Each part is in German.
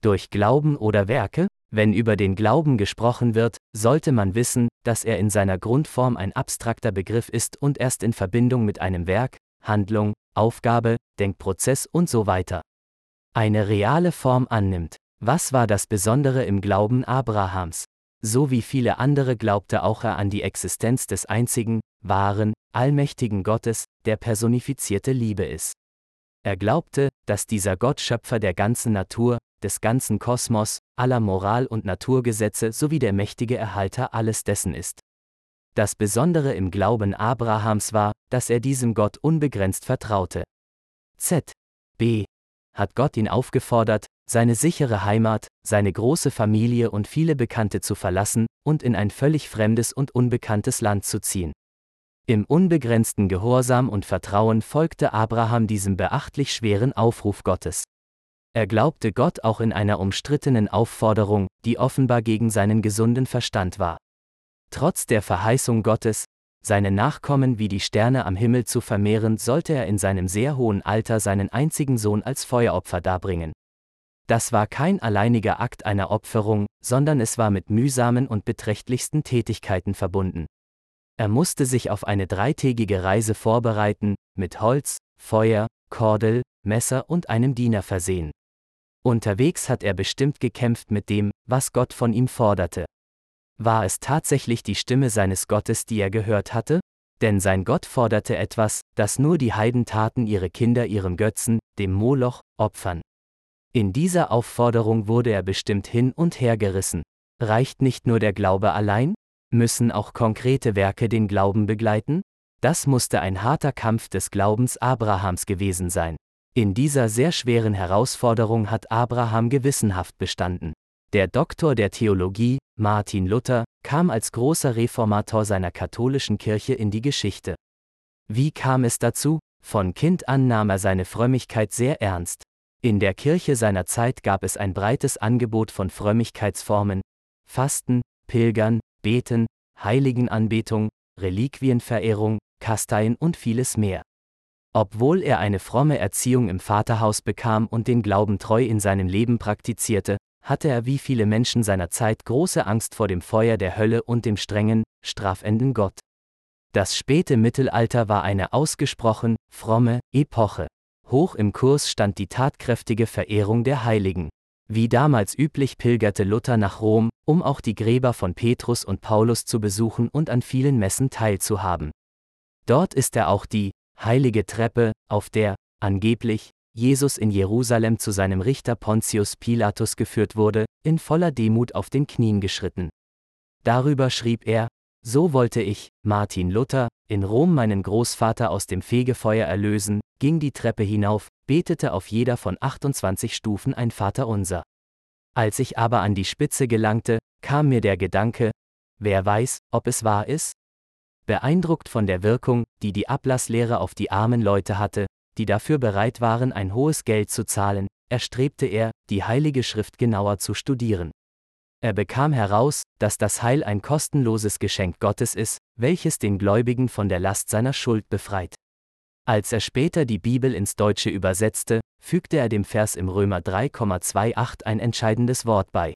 Durch Glauben oder Werke? Wenn über den Glauben gesprochen wird, sollte man wissen, dass er in seiner Grundform ein abstrakter Begriff ist und erst in Verbindung mit einem Werk, Handlung, Aufgabe, Denkprozess und so weiter eine reale Form annimmt. Was war das Besondere im Glauben Abrahams? So wie viele andere glaubte auch er an die Existenz des einzigen, wahren, allmächtigen Gottes, der personifizierte Liebe ist. Er glaubte, dass dieser Gott Schöpfer der ganzen Natur, des ganzen Kosmos, aller Moral und Naturgesetze sowie der mächtige Erhalter alles dessen ist. Das Besondere im Glauben Abrahams war, dass er diesem Gott unbegrenzt vertraute. Z. B. Hat Gott ihn aufgefordert, seine sichere Heimat, seine große Familie und viele Bekannte zu verlassen und in ein völlig fremdes und unbekanntes Land zu ziehen. Im unbegrenzten Gehorsam und Vertrauen folgte Abraham diesem beachtlich schweren Aufruf Gottes. Er glaubte Gott auch in einer umstrittenen Aufforderung, die offenbar gegen seinen gesunden Verstand war. Trotz der Verheißung Gottes, seine Nachkommen wie die Sterne am Himmel zu vermehren, sollte er in seinem sehr hohen Alter seinen einzigen Sohn als Feueropfer darbringen. Das war kein alleiniger Akt einer Opferung, sondern es war mit mühsamen und beträchtlichsten Tätigkeiten verbunden. Er musste sich auf eine dreitägige Reise vorbereiten, mit Holz, Feuer, Kordel, Messer und einem Diener versehen. Unterwegs hat er bestimmt gekämpft mit dem, was Gott von ihm forderte. War es tatsächlich die Stimme seines Gottes, die er gehört hatte? Denn sein Gott forderte etwas, das nur die Heiden taten ihre Kinder ihrem Götzen, dem Moloch, opfern. In dieser Aufforderung wurde er bestimmt hin und her gerissen. Reicht nicht nur der Glaube allein? Müssen auch konkrete Werke den Glauben begleiten? Das musste ein harter Kampf des Glaubens Abrahams gewesen sein. In dieser sehr schweren Herausforderung hat Abraham gewissenhaft bestanden. Der Doktor der Theologie, Martin Luther, kam als großer Reformator seiner katholischen Kirche in die Geschichte. Wie kam es dazu? Von Kind an nahm er seine Frömmigkeit sehr ernst. In der Kirche seiner Zeit gab es ein breites Angebot von Frömmigkeitsformen, Fasten, Pilgern, Beten, Heiligenanbetung, Reliquienverehrung, Kasteien und vieles mehr. Obwohl er eine fromme Erziehung im Vaterhaus bekam und den Glauben treu in seinem Leben praktizierte, hatte er wie viele Menschen seiner Zeit große Angst vor dem Feuer der Hölle und dem strengen, strafenden Gott. Das späte Mittelalter war eine ausgesprochen fromme Epoche. Hoch im Kurs stand die tatkräftige Verehrung der Heiligen. Wie damals üblich pilgerte Luther nach Rom, um auch die Gräber von Petrus und Paulus zu besuchen und an vielen Messen teilzuhaben. Dort ist er auch die heilige Treppe, auf der, angeblich, Jesus in Jerusalem zu seinem Richter Pontius Pilatus geführt wurde, in voller Demut auf den Knien geschritten. Darüber schrieb er, so wollte ich, Martin Luther, in Rom meinen Großvater aus dem Fegefeuer erlösen, ging die Treppe hinauf, betete auf jeder von 28 Stufen ein Vaterunser. Als ich aber an die Spitze gelangte, kam mir der Gedanke, wer weiß, ob es wahr ist? Beeindruckt von der Wirkung, die die Ablasslehre auf die armen Leute hatte, die dafür bereit waren, ein hohes Geld zu zahlen, erstrebte er, die Heilige Schrift genauer zu studieren. Er bekam heraus, dass das Heil ein kostenloses Geschenk Gottes ist, welches den Gläubigen von der Last seiner Schuld befreit. Als er später die Bibel ins Deutsche übersetzte, fügte er dem Vers im Römer 3,28 ein entscheidendes Wort bei.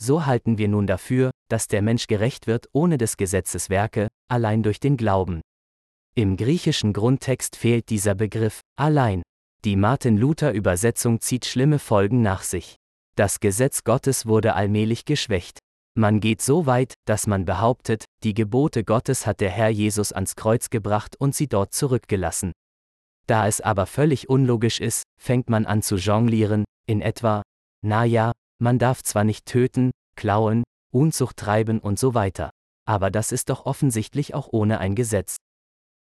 So halten wir nun dafür, dass der Mensch gerecht wird ohne des Gesetzes Werke, allein durch den Glauben. Im griechischen Grundtext fehlt dieser Begriff allein. Die Martin Luther Übersetzung zieht schlimme Folgen nach sich. Das Gesetz Gottes wurde allmählich geschwächt. Man geht so weit, dass man behauptet, die Gebote Gottes hat der Herr Jesus ans Kreuz gebracht und sie dort zurückgelassen. Da es aber völlig unlogisch ist, fängt man an zu jonglieren, in etwa, na ja, man darf zwar nicht töten, klauen, Unzucht treiben und so weiter. Aber das ist doch offensichtlich auch ohne ein Gesetz.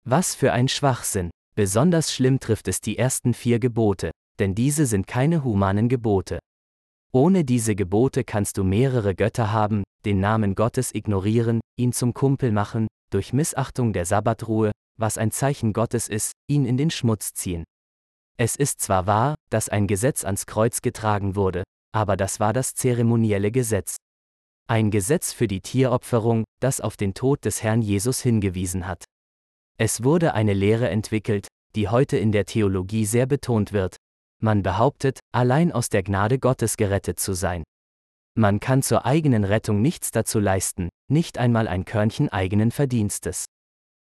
Was für ein Schwachsinn. Besonders schlimm trifft es die ersten vier Gebote, denn diese sind keine humanen Gebote. Ohne diese Gebote kannst du mehrere Götter haben, den Namen Gottes ignorieren, ihn zum Kumpel machen, durch Missachtung der Sabbatruhe, was ein Zeichen Gottes ist, ihn in den Schmutz ziehen. Es ist zwar wahr, dass ein Gesetz ans Kreuz getragen wurde, aber das war das zeremonielle Gesetz. Ein Gesetz für die Tieropferung, das auf den Tod des Herrn Jesus hingewiesen hat. Es wurde eine Lehre entwickelt, die heute in der Theologie sehr betont wird, Man behauptet, allein aus der Gnade Gottes gerettet zu sein. Man kann zur eigenen Rettung nichts dazu leisten, nicht einmal ein Körnchen eigenen Verdienstes.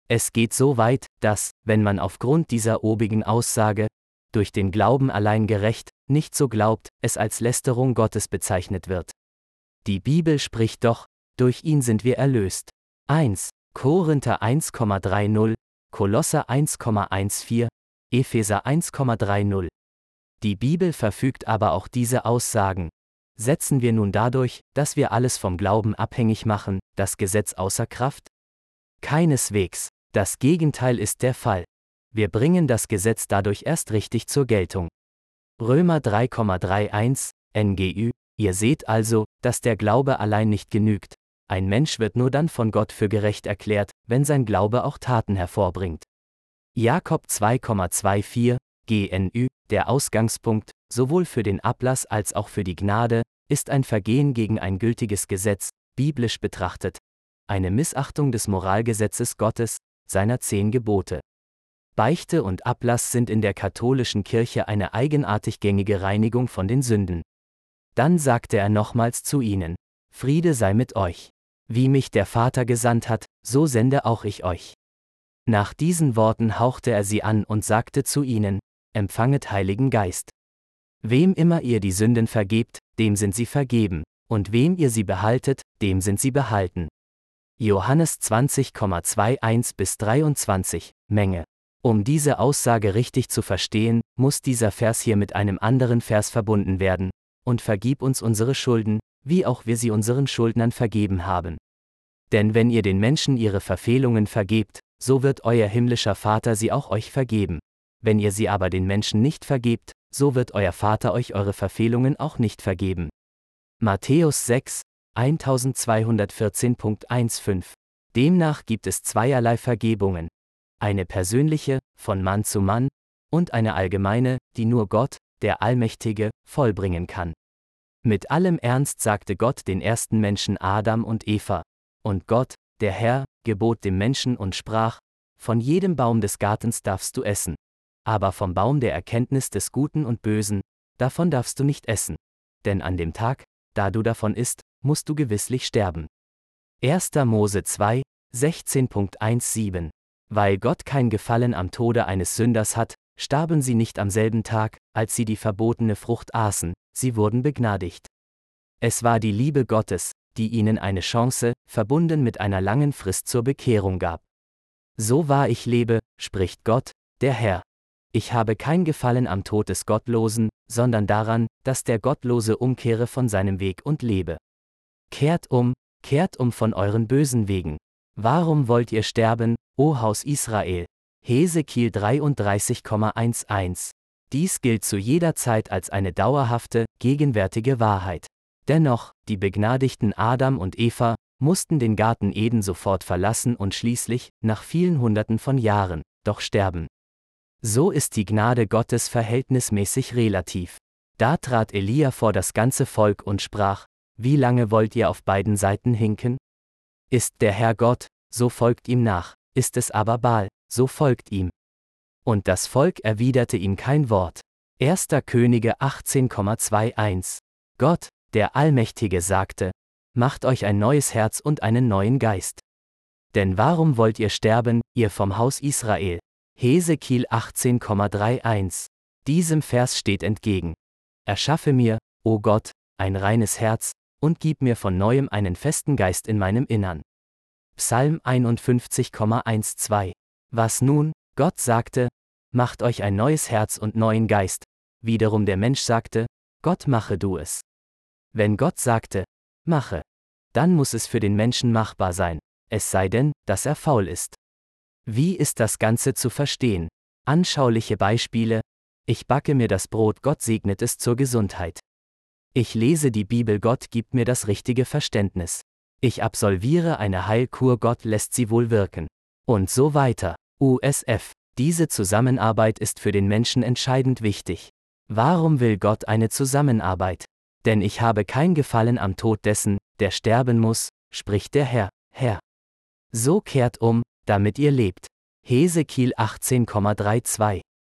Es geht so weit, dass, wenn man aufgrund dieser obigen Aussage, durch den Glauben allein gerecht, nicht so glaubt, es als Lästerung Gottes bezeichnet wird. Die Bibel spricht doch, durch ihn sind wir erlöst. 1. Korinther 1,30, Kolosser 1,14, Epheser 1,30. Die Bibel verfügt aber auch diese Aussagen, Setzen wir nun dadurch, dass wir alles vom Glauben abhängig machen, das Gesetz außer Kraft? Keineswegs, das Gegenteil ist der Fall. Wir bringen das Gesetz dadurch erst richtig zur Geltung. Römer 3,31 NGÜ Ihr seht also, dass der Glaube allein nicht genügt. Ein Mensch wird nur dann von Gott für gerecht erklärt, wenn sein Glaube auch Taten hervorbringt. Jakob 2,24 GNÜ Der Ausgangspunkt, sowohl für den Ablass als auch für die Gnade, ist ein Vergehen gegen ein gültiges Gesetz, biblisch betrachtet, eine Missachtung des Moralgesetzes Gottes, seiner zehn Gebote. Beichte und Ablass sind in der katholischen Kirche eine eigenartig gängige Reinigung von den Sünden. Dann sagte er nochmals zu ihnen, Friede sei mit euch. Wie mich der Vater gesandt hat, so sende auch ich euch. Nach diesen Worten hauchte er sie an und sagte zu ihnen, Empfanget Heiligen Geist. Wem immer ihr die Sünden vergebt, dem sind sie vergeben, und wem ihr sie behaltet, dem sind sie behalten. Johannes 20,21 bis 23, Menge. Um diese Aussage richtig zu verstehen, muss dieser Vers hier mit einem anderen Vers verbunden werden, und vergib uns unsere Schulden, wie auch wir sie unseren Schuldnern vergeben haben. Denn wenn ihr den Menschen ihre Verfehlungen vergebt, so wird euer himmlischer Vater sie auch euch vergeben. Wenn ihr sie aber den Menschen nicht vergebt, so wird euer Vater euch eure Verfehlungen auch nicht vergeben. Matthäus 6, 1214.15 Demnach gibt es zweierlei Vergebungen. Eine persönliche, von Mann zu Mann, und eine allgemeine, die nur Gott, der Allmächtige, vollbringen kann. Mit allem Ernst sagte Gott den ersten Menschen Adam und Eva, und Gott, der Herr, gebot dem Menschen und sprach, von jedem Baum des Gartens darfst du essen, aber vom Baum der Erkenntnis des Guten und Bösen, davon darfst du nicht essen. Denn an dem Tag, da du davon isst, musst du gewisslich sterben. 1. Mose 2, 16.17 Weil Gott kein Gefallen am Tode eines Sünders hat, starben sie nicht am selben Tag, als sie die verbotene Frucht aßen, sie wurden begnadigt. Es war die Liebe Gottes, die ihnen eine Chance, verbunden mit einer langen Frist zur Bekehrung gab. So wahr ich lebe, spricht Gott, der Herr. Ich habe kein Gefallen am Tod des Gottlosen, sondern daran, dass der Gottlose umkehre von seinem Weg und lebe. Kehrt um, kehrt um von euren bösen Wegen. Warum wollt ihr sterben, o Haus Israel? Hesekiel 33,11. Dies gilt zu jeder Zeit als eine dauerhafte, gegenwärtige Wahrheit. Dennoch, die begnadigten Adam und Eva mussten den Garten Eden sofort verlassen und schließlich, nach vielen Hunderten von Jahren, doch sterben. So ist die Gnade Gottes verhältnismäßig relativ. Da trat Elia vor das ganze Volk und sprach, Wie lange wollt ihr auf beiden Seiten hinken? Ist der Herr Gott, so folgt ihm nach, ist es aber Baal, so folgt ihm. Und das Volk erwiderte ihm kein Wort. 1. Könige 18,21 Gott, der Allmächtige sagte, Macht euch ein neues Herz und einen neuen Geist. Denn warum wollt ihr sterben, ihr vom Haus Israel? Hesekiel 18,31. Diesem Vers steht entgegen. Erschaffe mir, o Gott, ein reines Herz, und gib mir von neuem einen festen Geist in meinem Innern. Psalm 51,12. Was nun? Gott sagte, macht euch ein neues Herz und neuen Geist. Wiederum der Mensch sagte, Gott mache du es. Wenn Gott sagte, mache, dann muss es für den Menschen machbar sein, es sei denn, dass er faul ist. Wie ist das Ganze zu verstehen? Anschauliche Beispiele. Ich backe mir das Brot, Gott segnet es zur Gesundheit. Ich lese die Bibel, Gott gibt mir das richtige Verständnis. Ich absolviere eine Heilkur, Gott lässt sie wohl wirken. Und so weiter. USF. Diese Zusammenarbeit ist für den Menschen entscheidend wichtig. Warum will Gott eine Zusammenarbeit? Denn ich habe kein Gefallen am Tod dessen, der sterben muss, spricht der Herr, Herr. So kehrt um, damit ihr lebt. Hesekiel 18,32